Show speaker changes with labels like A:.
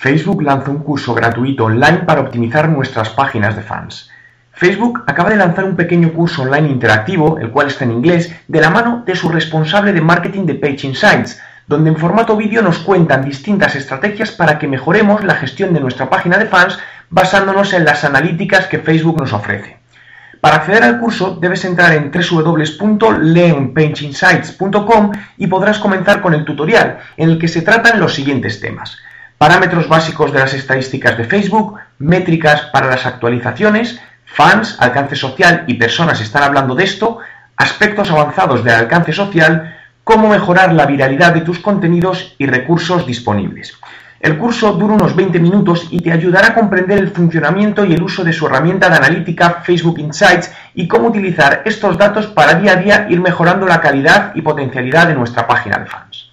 A: Facebook lanza un curso gratuito online para optimizar nuestras páginas de fans. Facebook acaba de lanzar un pequeño curso online interactivo, el cual está en inglés, de la mano de su responsable de marketing de Page Insights, donde en formato vídeo nos cuentan distintas estrategias para que mejoremos la gestión de nuestra página de fans basándonos en las analíticas que Facebook nos ofrece. Para acceder al curso debes entrar en www.leonpageinsights.com y podrás comenzar con el tutorial, en el que se tratan los siguientes temas. Parámetros básicos de las estadísticas de Facebook, métricas para las actualizaciones, fans, alcance social y personas están hablando de esto, aspectos avanzados del alcance social, cómo mejorar la viralidad de tus contenidos y recursos disponibles. El curso dura unos 20 minutos y te ayudará a comprender el funcionamiento y el uso de su herramienta de analítica Facebook Insights y cómo utilizar estos datos para día a día ir mejorando la calidad y potencialidad de nuestra página de fans.